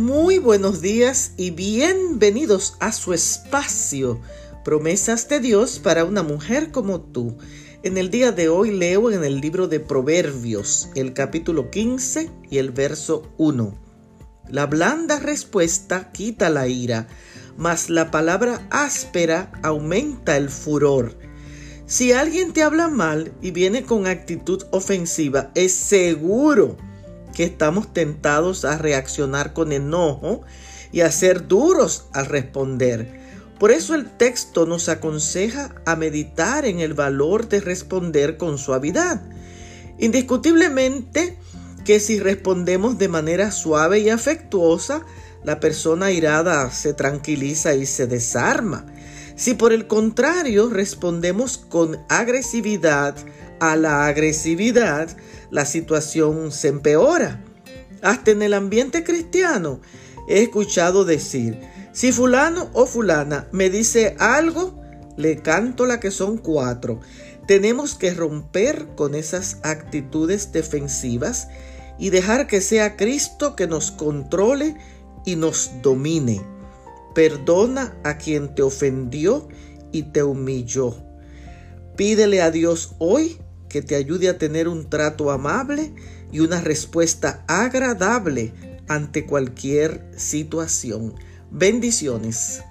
Muy buenos días y bienvenidos a su espacio, promesas de Dios para una mujer como tú. En el día de hoy leo en el libro de Proverbios, el capítulo 15 y el verso 1. La blanda respuesta quita la ira, mas la palabra áspera aumenta el furor. Si alguien te habla mal y viene con actitud ofensiva, es seguro que estamos tentados a reaccionar con enojo y a ser duros al responder. Por eso el texto nos aconseja a meditar en el valor de responder con suavidad. Indiscutiblemente que si respondemos de manera suave y afectuosa, la persona irada se tranquiliza y se desarma. Si por el contrario respondemos con agresividad a la agresividad, la situación se empeora. Hasta en el ambiente cristiano he escuchado decir, si fulano o fulana me dice algo, le canto la que son cuatro. Tenemos que romper con esas actitudes defensivas y dejar que sea Cristo que nos controle y nos domine. Perdona a quien te ofendió y te humilló. Pídele a Dios hoy que te ayude a tener un trato amable y una respuesta agradable ante cualquier situación. Bendiciones.